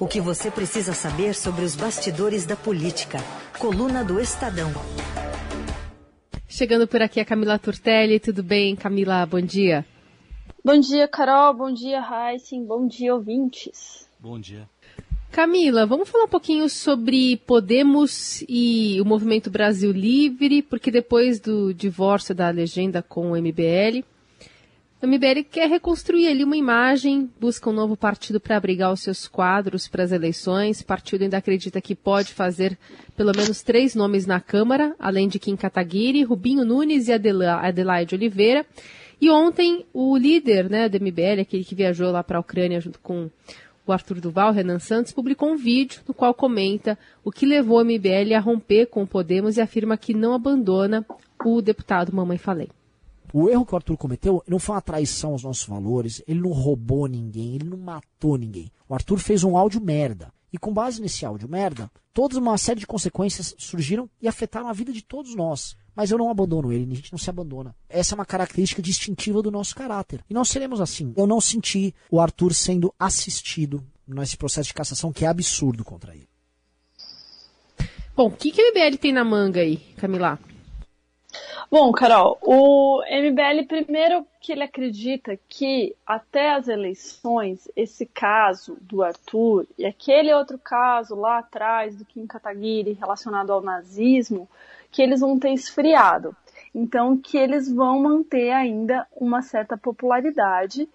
O que você precisa saber sobre os bastidores da política. Coluna do Estadão. Chegando por aqui a Camila Turtelli. Tudo bem, Camila? Bom dia. Bom dia, Carol. Bom dia, Heisen. Bom dia, ouvintes. Bom dia. Camila, vamos falar um pouquinho sobre Podemos e o Movimento Brasil Livre, porque depois do divórcio da legenda com o MBL, o MBL quer reconstruir ali uma imagem, busca um novo partido para abrigar os seus quadros para as eleições. O partido ainda acredita que pode fazer pelo menos três nomes na Câmara, além de Kim Kataguiri, Rubinho Nunes e Adelaide Oliveira. E ontem o líder né, do MBL, aquele que viajou lá para a Ucrânia junto com o Arthur Duval, Renan Santos, publicou um vídeo no qual comenta o que levou o MBL a romper com o Podemos e afirma que não abandona o deputado Mamãe Falei. O erro que o Arthur cometeu não foi uma traição aos nossos valores, ele não roubou ninguém, ele não matou ninguém. O Arthur fez um áudio merda. E com base nesse áudio merda, toda uma série de consequências surgiram e afetaram a vida de todos nós. Mas eu não abandono ele, a gente não se abandona. Essa é uma característica distintiva do nosso caráter. E nós seremos assim. Eu não senti o Arthur sendo assistido nesse processo de cassação que é absurdo contra ele. Bom, o que, que o MBL tem na manga aí, Camila? Bom, Carol, o MBL, primeiro que ele acredita que até as eleições, esse caso do Arthur e aquele outro caso lá atrás do Kim Kataguiri relacionado ao nazismo, que eles vão ter esfriado. Então, que eles vão manter ainda uma certa popularidade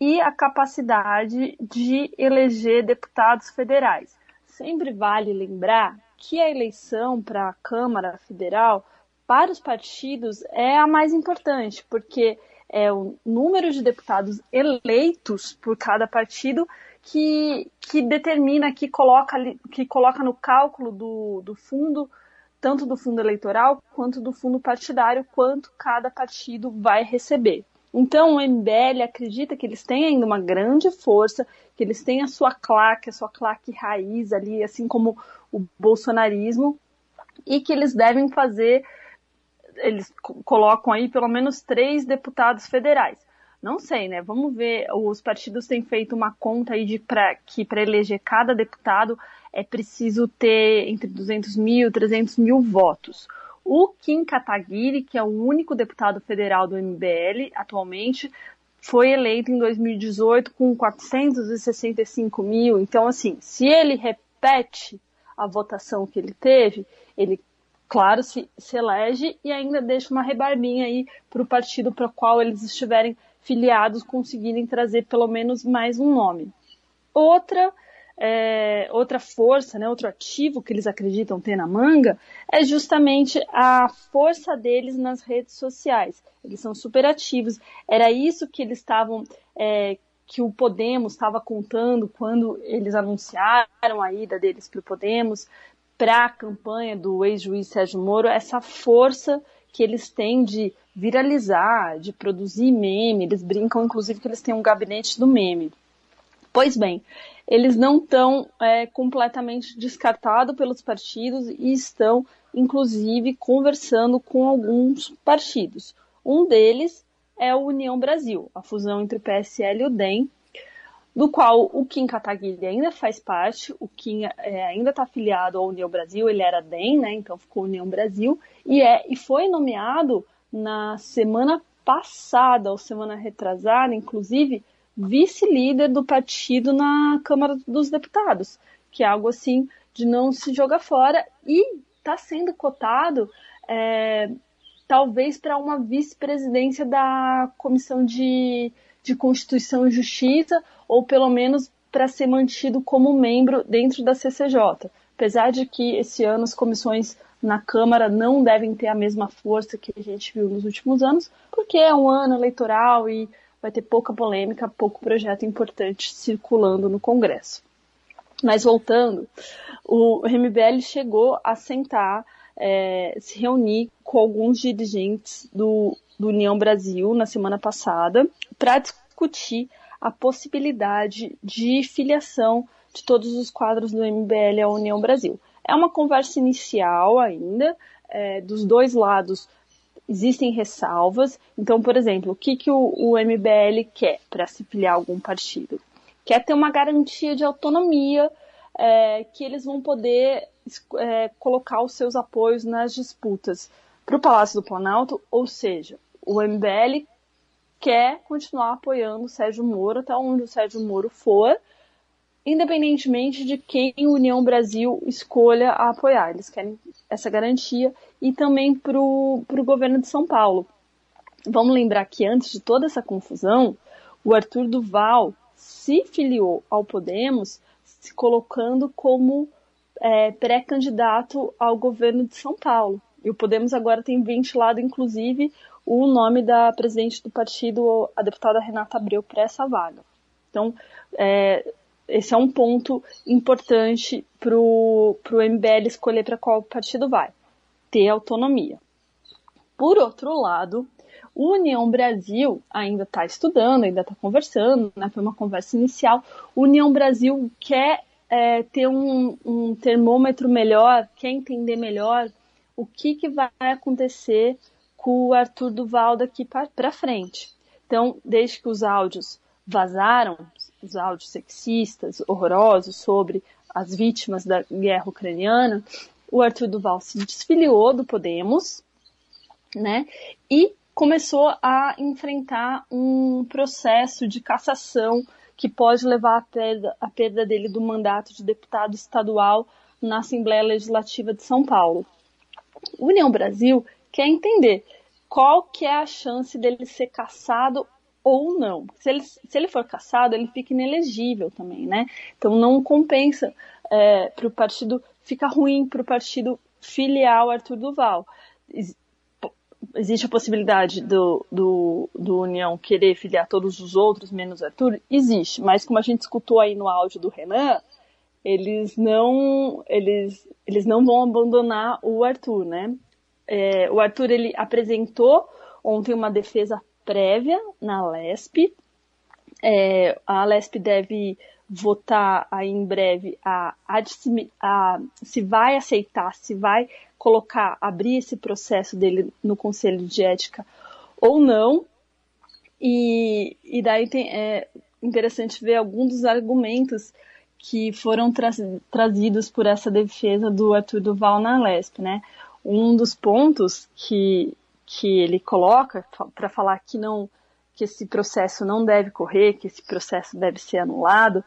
e a capacidade de eleger deputados federais. Sempre vale lembrar que a eleição para a Câmara Federal para os partidos é a mais importante, porque é o número de deputados eleitos por cada partido que, que determina, que coloca, que coloca no cálculo do, do fundo, tanto do fundo eleitoral quanto do fundo partidário, quanto cada partido vai receber. Então, o MBL acredita que eles têm ainda uma grande força, que eles têm a sua claque, a sua claque raiz ali, assim como o bolsonarismo, e que eles devem fazer eles colocam aí pelo menos três deputados federais. Não sei, né? Vamos ver. Os partidos têm feito uma conta aí de pra, que para eleger cada deputado é preciso ter entre 200 mil e 300 mil votos. O Kim Kataguiri, que é o único deputado federal do MBL atualmente, foi eleito em 2018 com 465 mil. Então, assim, se ele repete a votação que ele teve, ele claro, se, se elege e ainda deixa uma rebarbinha aí para o partido para o qual eles estiverem filiados conseguirem trazer pelo menos mais um nome. Outra é, outra força, né, outro ativo que eles acreditam ter na manga é justamente a força deles nas redes sociais. Eles são super ativos. Era isso que eles estavam, é, que o Podemos estava contando quando eles anunciaram a ida deles para o Podemos, para a campanha do ex-juiz Sérgio Moro essa força que eles têm de viralizar, de produzir meme. Eles brincam, inclusive, que eles têm um gabinete do meme. Pois bem, eles não estão é, completamente descartados pelos partidos e estão, inclusive, conversando com alguns partidos. Um deles é o União Brasil, a fusão entre o PSL e o DEM, do qual o Kim Kataguiri ainda faz parte, o Kim é, ainda está afiliado ao União Brasil, ele era DEM, né, então ficou União Brasil, e, é, e foi nomeado na semana passada, ou semana retrasada, inclusive, vice-líder do partido na Câmara dos Deputados, que é algo assim de não se jogar fora, e está sendo cotado é, talvez para uma vice-presidência da Comissão de de Constituição e Justiça, ou pelo menos para ser mantido como membro dentro da CCJ. Apesar de que esse ano as comissões na Câmara não devem ter a mesma força que a gente viu nos últimos anos, porque é um ano eleitoral e vai ter pouca polêmica, pouco projeto importante circulando no Congresso. Mas voltando, o MBL chegou a sentar, é, se reunir com alguns dirigentes do do União Brasil na semana passada para discutir a possibilidade de filiação de todos os quadros do MBL à União Brasil. É uma conversa inicial ainda, é, dos dois lados existem ressalvas. Então, por exemplo, o que, que o, o MBL quer para se filiar a algum partido? Quer ter uma garantia de autonomia é, que eles vão poder é, colocar os seus apoios nas disputas para o Palácio do Planalto, ou seja, o MBL quer continuar apoiando o Sérgio Moro até onde o Sérgio Moro for, independentemente de quem a União Brasil escolha apoiar. Eles querem essa garantia e também para o governo de São Paulo. Vamos lembrar que antes de toda essa confusão, o Arthur Duval se filiou ao Podemos, se colocando como é, pré-candidato ao governo de São Paulo. E o Podemos agora tem ventilado, inclusive, o nome da presidente do partido, a deputada Renata Abreu, para essa vaga. Então, é, esse é um ponto importante para o MBL escolher para qual partido vai. Ter autonomia. Por outro lado, o União Brasil ainda está estudando, ainda está conversando, né? foi uma conversa inicial. O União Brasil quer é, ter um, um, termômetro melhor, quer entender melhor o que, que vai acontecer com o Arthur Duval daqui para frente. Então, desde que os áudios vazaram, os áudios sexistas, horrorosos sobre as vítimas da guerra ucraniana, o Arthur Duval se desfiliou do Podemos, né? E começou a enfrentar um processo de cassação que pode levar à perda, à perda dele do mandato de deputado estadual na Assembleia Legislativa de São Paulo. União Brasil quer entender qual que é a chance dele ser cassado ou não. Se ele, se ele for cassado, ele fica inelegível também, né? Então não compensa é, para o partido, fica ruim para o partido filial Arthur Duval existe a possibilidade do, do, do União querer filiar todos os outros, menos Arthur? Existe, mas como a gente escutou aí no áudio do Renan, eles não, eles, eles não vão abandonar o Arthur, né? É, o Arthur, ele apresentou ontem uma defesa prévia na LESP. É, a LESP deve votar aí em breve a, a, a, se vai aceitar, se vai colocar, abrir esse processo dele no Conselho de Ética ou não. E, e daí tem, é interessante ver alguns dos argumentos que foram tra trazidos por essa defesa do Arthur Duval na LESP, né? Um dos pontos que, que ele coloca para falar que não que esse processo não deve correr, que esse processo deve ser anulado,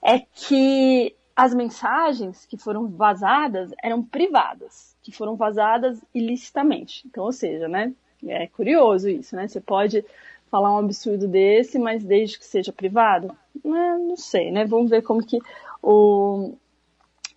é que as mensagens que foram vazadas eram privadas, que foram vazadas ilicitamente. Então, ou seja, né? É curioso isso, né? Você pode falar um absurdo desse, mas desde que seja privado? Né? Não sei, né? Vamos ver como que o,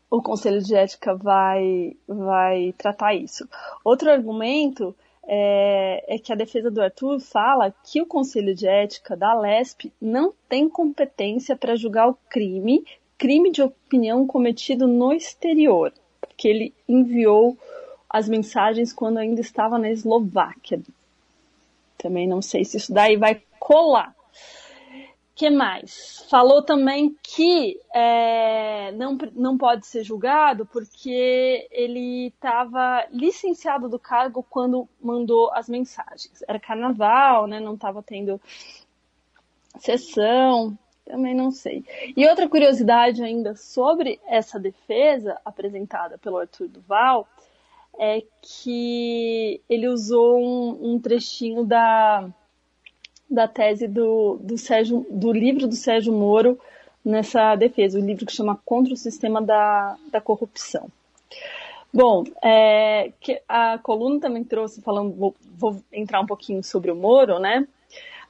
o Conselho de Ética vai, vai tratar isso. Outro argumento é, é, que a defesa do Arthur fala que o Conselho de Ética da LESP não tem competência para julgar o crime crime de opinião cometido no exterior, porque ele enviou as mensagens quando ainda estava na Eslováquia. Também não sei se isso daí vai colar. que mais? Falou também que é, não, não pode ser julgado porque ele estava licenciado do cargo quando mandou as mensagens. Era carnaval, né? Não estava tendo sessão. Também não sei. E outra curiosidade ainda sobre essa defesa apresentada pelo Arthur Duval é que ele usou um, um trechinho da, da tese do, do, Sérgio, do livro do Sérgio Moro nessa defesa, o um livro que chama Contra o Sistema da, da Corrupção. Bom, é, a coluna também trouxe, falando, vou, vou entrar um pouquinho sobre o Moro, né?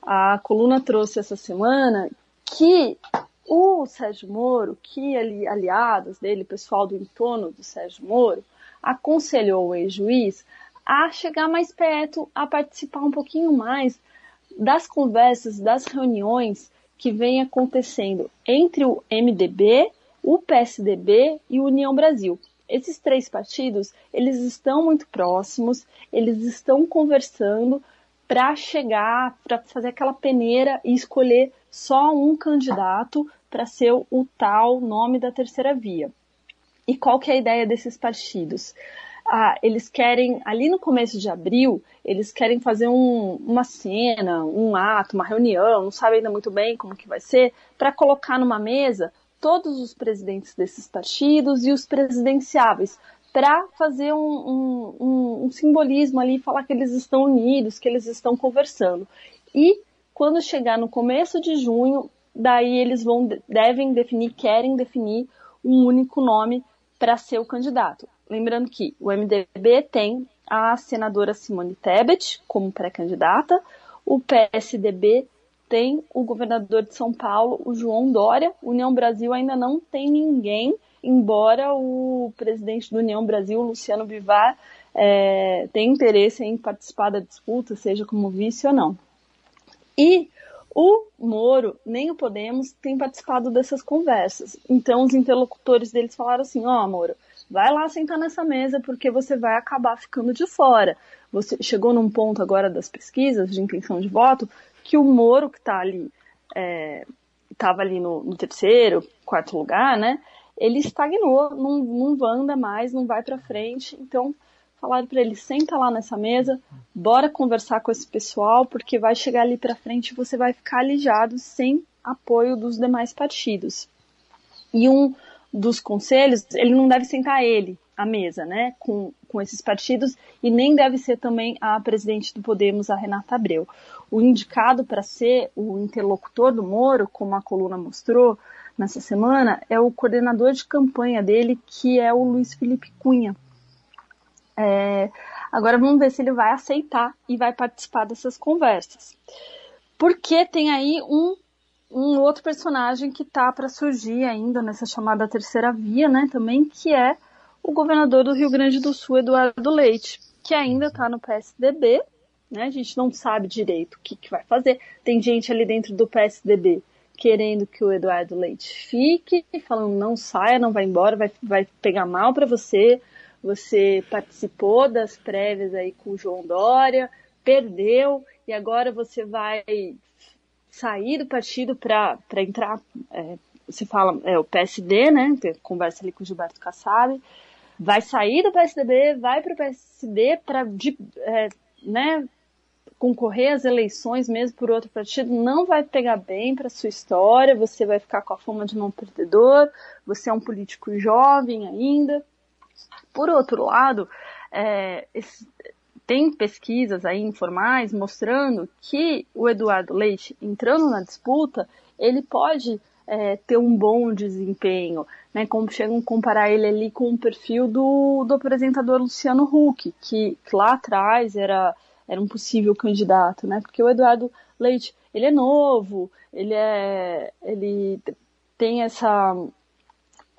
A coluna trouxe essa semana que o Sérgio Moro, que ali, aliados dele, pessoal do entorno do Sérgio Moro, aconselhou o ex-juiz a chegar mais perto, a participar um pouquinho mais das conversas, das reuniões que vem acontecendo entre o MDB, o PSDB e o União Brasil. Esses três partidos, eles estão muito próximos, eles estão conversando para chegar, para fazer aquela peneira e escolher só um candidato para ser o tal nome da terceira via. E qual que é a ideia desses partidos? Ah, eles querem, ali no começo de abril, eles querem fazer um, uma cena, um ato, uma reunião, não sabe ainda muito bem como que vai ser, para colocar numa mesa todos os presidentes desses partidos e os presidenciáveis para fazer um, um, um, um, simbolismo ali, falar que eles estão unidos, que eles estão conversando. E quando chegar no começo de junho, daí eles vão devem definir, querem definir um único nome para ser o candidato. Lembrando que o MDB tem a senadora Simone Tebet como pré-candidata, o PSDB tem o governador de São Paulo, o João Dória. União Brasil ainda não tem ninguém, embora o presidente do União Brasil, Luciano Bivar, é, tenha interesse em participar da disputa, seja como vice ou não. E o Moro, nem o Podemos, tem participado dessas conversas. Então, os interlocutores deles falaram assim: Ó, oh, Moro, vai lá sentar nessa mesa porque você vai acabar ficando de fora. Você chegou num ponto agora das pesquisas de intenção de voto que o Moro, que está ali, estava é, ali no, no, terceiro, quarto lugar, né? Ele estagnou, não, não anda mais, não vai para frente. Então, falaram para ele: senta lá nessa mesa, bora conversar com esse pessoal, porque vai chegar ali para frente e você vai ficar alijado sem apoio dos demais partidos. E um dos conselhos, ele não deve sentar ele à mesa, né, com, com esses partidos, e nem deve ser também a presidente do Podemos, a Renata Abreu. O indicado para ser o interlocutor do Moro, como a coluna mostrou nessa semana, é o coordenador de campanha dele, que é o Luiz Felipe Cunha. É, agora vamos ver se ele vai aceitar e vai participar dessas conversas. Porque tem aí um um outro personagem que tá para surgir ainda nessa chamada terceira via, né, também, que é o governador do Rio Grande do Sul, Eduardo Leite, que ainda está no PSDB, né, a gente não sabe direito o que, que vai fazer. Tem gente ali dentro do PSDB querendo que o Eduardo Leite fique, falando não saia, não vai embora, vai, vai pegar mal para você. Você participou das prévias aí com o João Dória, perdeu e agora você vai sair do partido para entrar, é, você fala, é o PSD, né? Conversa ali com o Gilberto Kassab, vai sair do PSDB, vai para o PSD para é, né, concorrer às eleições mesmo por outro partido, não vai pegar bem para sua história, você vai ficar com a fama de não perdedor, você é um político jovem ainda. Por outro lado, é, tem pesquisas aí informais mostrando que o Eduardo Leite, entrando na disputa, ele pode é, ter um bom desempenho, né? Como chegam a comparar ele ali com o perfil do, do apresentador Luciano Huck, que, que lá atrás era, era um possível candidato, né? Porque o Eduardo Leite, ele é novo, ele é, ele tem essa,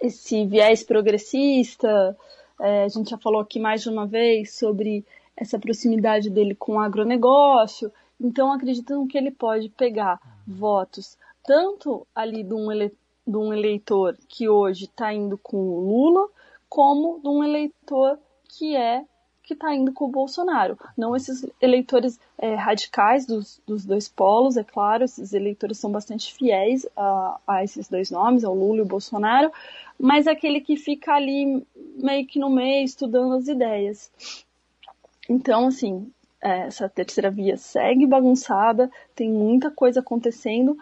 esse viés progressista, é, a gente já falou aqui mais de uma vez sobre essa proximidade dele com o agronegócio. Então acreditam que ele pode pegar votos tanto ali de um, ele, de um eleitor que hoje está indo com o Lula, como de um eleitor que é que está indo com o Bolsonaro. Não esses eleitores é, radicais dos, dos, dois polos, é claro, esses eleitores são bastante fiéis a, a, esses dois nomes, ao Lula e ao Bolsonaro, mas aquele que fica ali meio que no meio estudando as ideias. Então, assim, é, essa terceira via segue bagunçada, tem muita coisa acontecendo,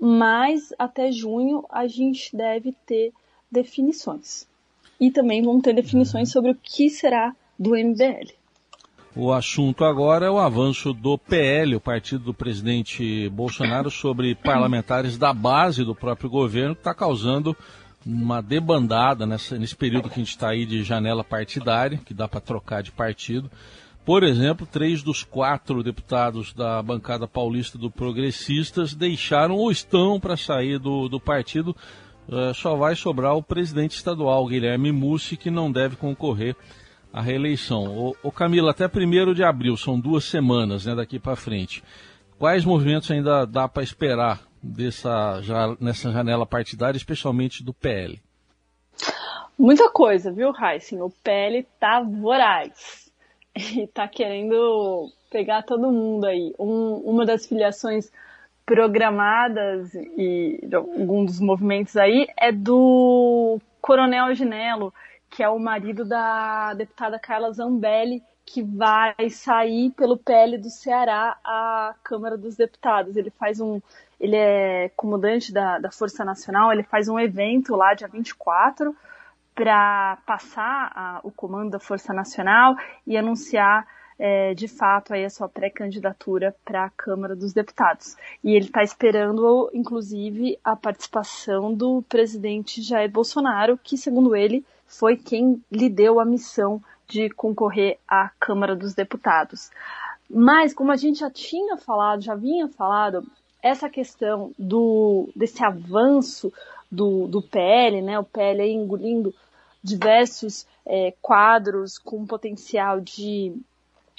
mas até junho a gente deve ter definições. E também vão ter definições sobre o que será do MBL. O assunto agora é o avanço do PL, o partido do presidente Bolsonaro, sobre parlamentares da base do próprio governo, que está causando uma debandada nessa, nesse período que a gente está aí de janela partidária, que dá para trocar de partido. Por exemplo, três dos quatro deputados da bancada paulista do Progressistas deixaram ou estão para sair do, do partido. Uh, só vai sobrar o presidente estadual, Guilherme Mussi, que não deve concorrer à reeleição. O, Camila, até 1 de abril, são duas semanas né, daqui para frente. Quais movimentos ainda dá para esperar dessa, já, nessa janela partidária, especialmente do PL? Muita coisa, viu, Heisen? O PL tá voraz e tá querendo pegar todo mundo aí. Um, uma das filiações programadas e algum dos movimentos aí é do Coronel Ginelo, que é o marido da deputada Carla Zambelli, que vai sair pelo PL do Ceará à Câmara dos Deputados. Ele faz um, ele é comandante da, da Força Nacional, ele faz um evento lá dia 24 para passar a, o comando da Força Nacional e anunciar é, de fato aí a sua pré-candidatura para a Câmara dos Deputados. E ele está esperando, inclusive, a participação do presidente Jair Bolsonaro, que, segundo ele, foi quem lhe deu a missão de concorrer à Câmara dos Deputados. Mas, como a gente já tinha falado, já vinha falado, essa questão do desse avanço do, do PL, né, o PL engolindo diversos é, quadros com potencial de,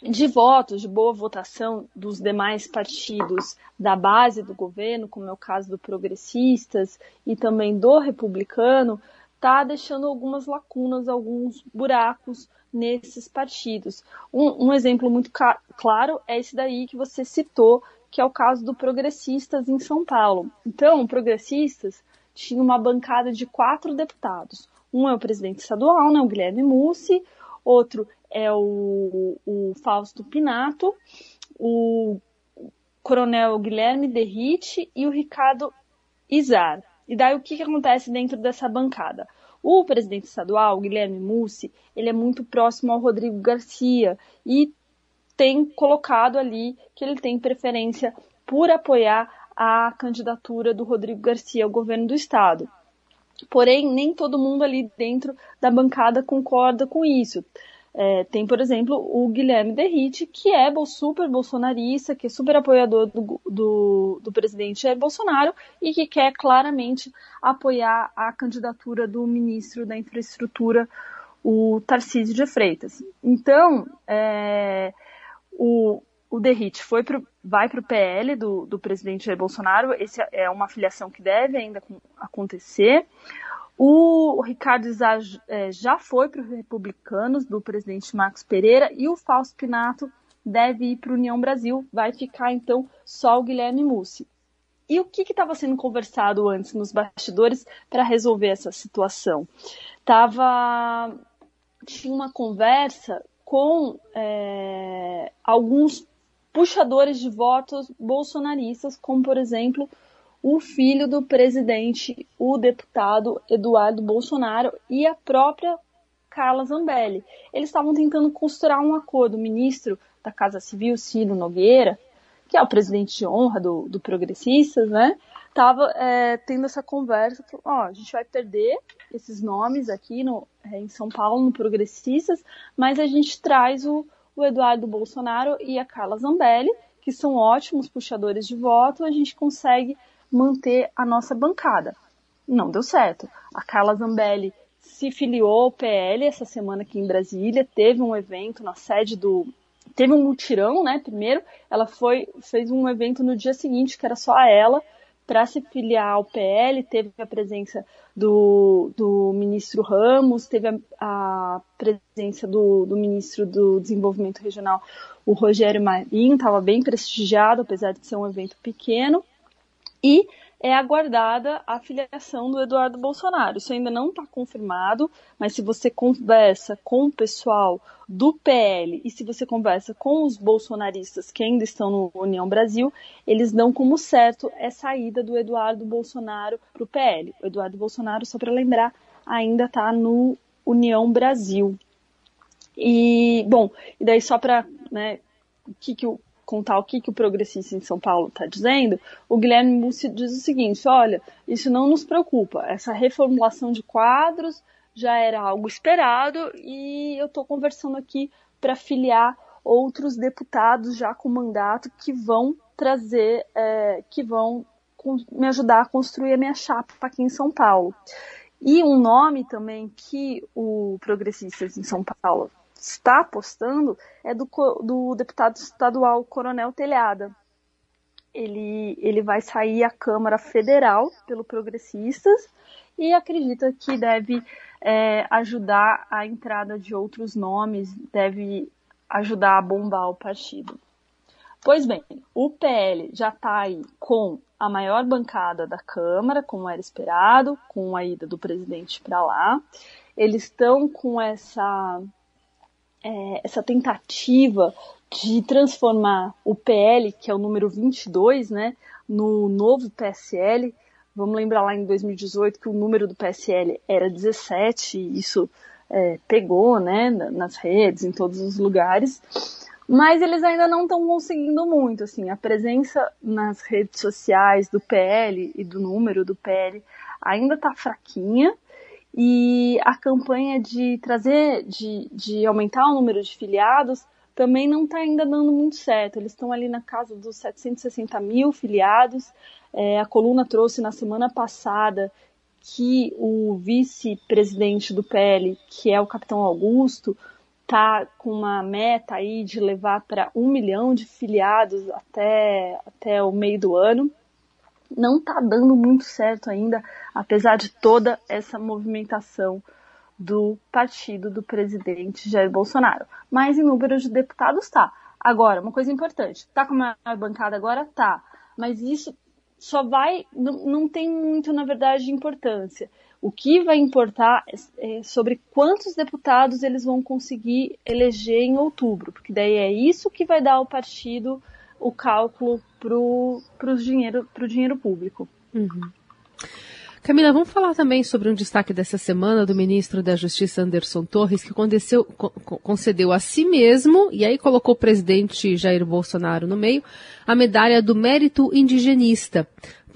de votos, de boa votação dos demais partidos da base do governo, como é o caso do Progressistas e também do Republicano, está deixando algumas lacunas, alguns buracos nesses partidos. Um, um exemplo muito claro é esse daí que você citou, que é o caso do Progressistas em São Paulo. Então, Progressistas tinha uma bancada de quatro deputados. Um é o presidente estadual, né, o Guilherme Mussi, outro é o, o Fausto Pinato, o coronel Guilherme Derrite e o Ricardo Izar. E daí o que, que acontece dentro dessa bancada? O presidente estadual, Guilherme Mussi, ele é muito próximo ao Rodrigo Garcia e tem colocado ali que ele tem preferência por apoiar a candidatura do Rodrigo Garcia ao governo do estado. Porém, nem todo mundo ali dentro da bancada concorda com isso. É, tem, por exemplo, o Guilherme Derrite, que é super bolsonarista, que é super apoiador do, do, do, presidente Jair Bolsonaro e que quer claramente apoiar a candidatura do ministro da Infraestrutura, o Tarcísio de Freitas. Então, é, o, o Derrite foi pro, vai para o PL do, do presidente Jair Bolsonaro, esse é uma filiação que deve ainda acontecer. O Ricardo Zá é, já foi para os republicanos do presidente Marcos Pereira e o Fausto Pinato deve ir para o União Brasil. Vai ficar então só o Guilherme Mussi. E o que estava sendo conversado antes nos bastidores para resolver essa situação? Tava tinha uma conversa com é, alguns puxadores de votos bolsonaristas, como por exemplo o filho do presidente, o deputado Eduardo Bolsonaro e a própria Carla Zambelli. Eles estavam tentando costurar um acordo. O ministro da Casa Civil, Ciro Nogueira, que é o presidente de honra do, do Progressistas, né? Estava é, tendo essa conversa, ó, a gente vai perder esses nomes aqui no, é, em São Paulo, no Progressistas, mas a gente traz o, o Eduardo Bolsonaro e a Carla Zambelli, que são ótimos puxadores de voto, a gente consegue manter a nossa bancada. Não deu certo. A Carla Zambelli se filiou ao PL essa semana aqui em Brasília, teve um evento na sede do. Teve um mutirão, né? Primeiro, ela foi fez um evento no dia seguinte, que era só ela, para se filiar ao PL, teve a presença do, do ministro Ramos, teve a, a presença do, do, ministro do Desenvolvimento Regional, o Rogério Marinho, estava bem prestigiado, apesar de ser um evento pequeno, e é aguardada a filiação do Eduardo Bolsonaro. Isso ainda não está confirmado, mas se você conversa com o pessoal do PL e se você conversa com os bolsonaristas que ainda estão no União Brasil, eles dão como certo essa ida do Eduardo Bolsonaro para o PL. O Eduardo Bolsonaro, só para lembrar, ainda está no União Brasil. E, bom, e daí só para né, o que, que o contar o que, que o progressista em São Paulo está dizendo, o Guilherme Mussi diz o seguinte: olha, isso não nos preocupa, essa reformulação de quadros já era algo esperado e eu estou conversando aqui para filiar outros deputados já com mandato que vão trazer, é, que vão me ajudar a construir a minha chapa aqui em São Paulo. E um nome também que o Progressistas em São Paulo está apostando é do, do deputado estadual Coronel Telhada. Ele, ele vai sair à Câmara Federal pelo Progressistas e acredita que deve é, ajudar a entrada de outros nomes, deve ajudar a bombar o partido. Pois bem, o PL já está aí com a maior bancada da Câmara, como era esperado, com a ida do presidente para lá. Eles estão com essa é, essa tentativa de transformar o PL, que é o número 22, né, no novo PSL. Vamos lembrar lá em 2018 que o número do PSL era 17, e isso é, pegou né, nas redes, em todos os lugares. Mas eles ainda não estão conseguindo muito, assim, a presença nas redes sociais do PL e do número do PL ainda está fraquinha, e a campanha de trazer, de, de aumentar o número de filiados também não está ainda dando muito certo. Eles estão ali na casa dos 760 mil filiados. É, a coluna trouxe na semana passada que o vice-presidente do PL, que é o capitão Augusto, está com uma meta aí de levar para um milhão de filiados até, até o meio do ano não está dando muito certo ainda, apesar de toda essa movimentação do partido do presidente Jair Bolsonaro. Mas em número de deputados está. Agora, uma coisa importante, está com a maior bancada agora? Tá. Mas isso só vai, não, não tem muito, na verdade, importância. O que vai importar é, é sobre quantos deputados eles vão conseguir eleger em outubro, porque daí é isso que vai dar ao partido o cálculo para o dinheiro, dinheiro público. Uhum. Camila, vamos falar também sobre um destaque dessa semana do ministro da Justiça Anderson Torres, que concedeu, concedeu a si mesmo, e aí colocou o presidente Jair Bolsonaro no meio, a medalha do mérito indigenista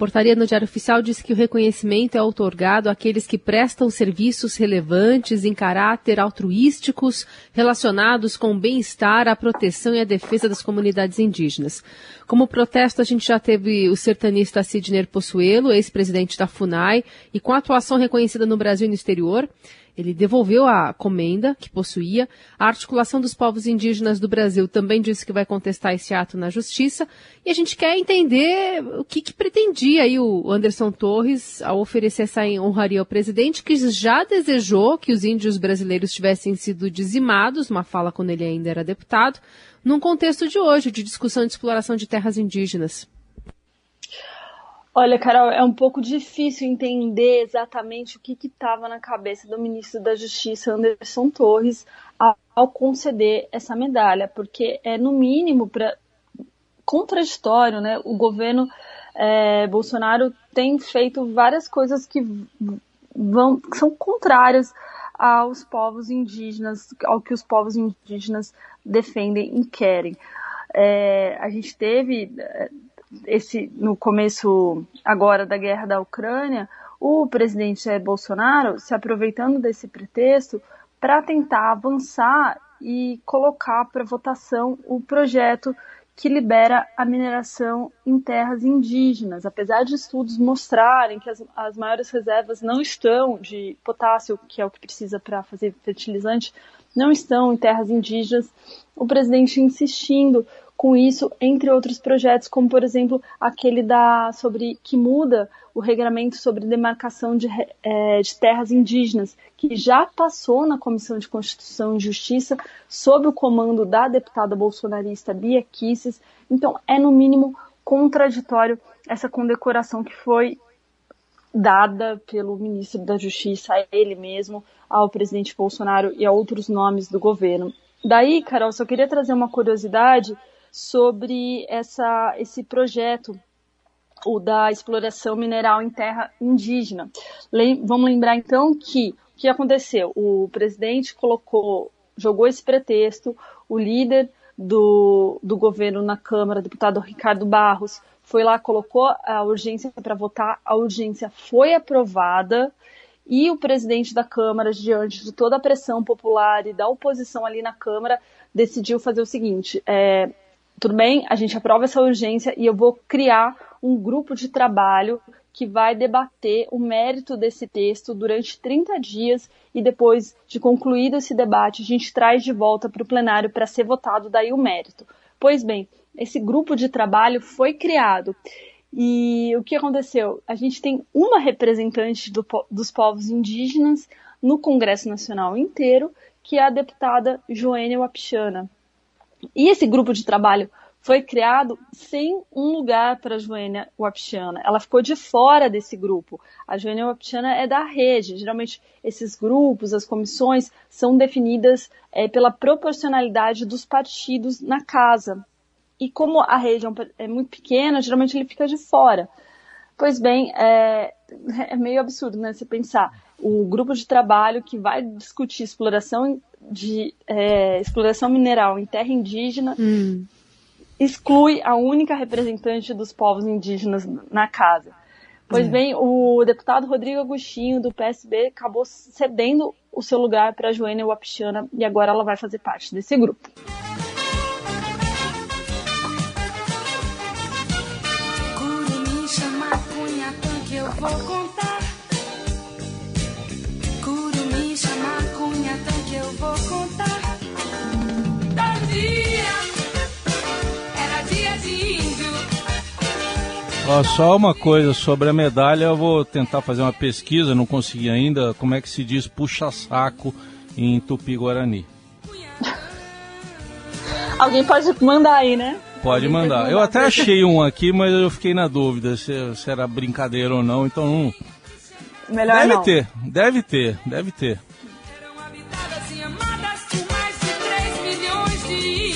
portaria no Diário Oficial diz que o reconhecimento é outorgado àqueles que prestam serviços relevantes em caráter altruísticos relacionados com o bem-estar, a proteção e a defesa das comunidades indígenas. Como protesto, a gente já teve o sertanista Sidney Possuelo, ex-presidente da FUNAI, e com atuação reconhecida no Brasil e no exterior. Ele devolveu a comenda que possuía. A articulação dos povos indígenas do Brasil também disse que vai contestar esse ato na justiça. E a gente quer entender o que, que pretendia aí o Anderson Torres ao oferecer essa honraria ao presidente, que já desejou que os índios brasileiros tivessem sido dizimados, uma fala quando ele ainda era deputado, num contexto de hoje, de discussão de exploração de terras indígenas. Olha, Carol, é um pouco difícil entender exatamente o que estava na cabeça do ministro da Justiça, Anderson Torres, ao, conceder essa medalha, porque é, no mínimo, pra, contraditório, né? O governo é, Bolsonaro tem feito várias coisas que vão, que são contrárias aos povos indígenas, ao que os povos indígenas defendem e querem. É, a gente teve esse no começo agora da guerra da Ucrânia, o presidente Jair Bolsonaro se aproveitando desse pretexto para tentar avançar e colocar para votação o projeto que libera a mineração em terras indígenas. Apesar de estudos mostrarem que as, as maiores reservas não estão de potássio, que é o que precisa para fazer fertilizante, não estão em terras indígenas, o presidente insistindo com isso, entre outros projetos, como por exemplo aquele da sobre que muda o regramento sobre demarcação de, é, de terras indígenas, que já passou na Comissão de Constituição e Justiça sob o comando da deputada bolsonarista Bia Kisses. Então, é no mínimo contraditório essa condecoração que foi dada pelo ministro da Justiça, a ele mesmo, ao presidente Bolsonaro e a outros nomes do governo. Daí, Carol, só queria trazer uma curiosidade sobre essa, esse projeto o da exploração mineral em terra indígena. Lem vamos lembrar então que o que aconteceu? O presidente colocou, jogou esse pretexto, o líder do, do governo na Câmara, deputado Ricardo Barros, foi lá, colocou a urgência para votar, a urgência foi aprovada e o presidente da Câmara, diante de toda a pressão popular e da oposição ali na Câmara, decidiu fazer o seguinte: é, tudo bem, a gente aprova essa urgência e eu vou criar um grupo de trabalho que vai debater o mérito desse texto durante 30 dias e depois de concluído esse debate, a gente traz de volta para o plenário para ser votado daí o mérito. Pois bem, esse grupo de trabalho foi criado e o que aconteceu? A gente tem uma representante do, dos povos indígenas no Congresso Nacional inteiro, que é a deputada Joênia Wapichana. E esse grupo de trabalho foi criado sem um lugar para a Joênia Wapichana. Ela ficou de fora desse grupo. A Joênia Wapichana é da rede. Geralmente, esses grupos, as comissões, são definidas é, pela proporcionalidade dos partidos na casa. e como a região é muito pequena, geralmente ele fica de fora. Pois bem, é, é meio absurdo, né? Você pensar o grupo de trabalho que vai discutir exploração de é, exploração mineral em terra indígena hum. exclui a única representante dos povos indígenas na casa. Pois é. bem, o deputado Rodrigo Agostinho, do PSB, acabou cedendo o seu lugar para a Joênia Wapichana e agora ela vai fazer parte desse grupo. eu vou contar. Ó, só uma coisa sobre a medalha, eu vou tentar fazer uma pesquisa, não consegui ainda. Como é que se diz puxa-saco em Tupi-Guarani? Alguém pode mandar aí, né? Pode mandar. Eu até achei um aqui, mas eu fiquei na dúvida se, se era brincadeira ou não, então não. Melhor deve não. ter, deve ter, deve ter.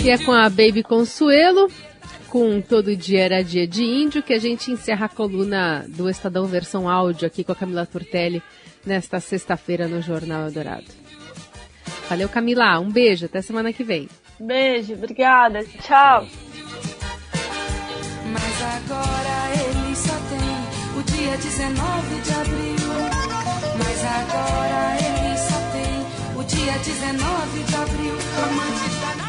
E é com a Baby Consuelo, com Todo Dia Era Dia de Índio, que a gente encerra a coluna do Estadão Versão Áudio aqui com a Camila Turtelli nesta sexta-feira no Jornal Eldorado. Valeu, Camila. Um beijo. Até semana que vem. Beijo. Obrigada. Tchau. Mas agora ele só tem o dia 19 de abril. Mas agora ele só tem o dia 19 de abril. Amante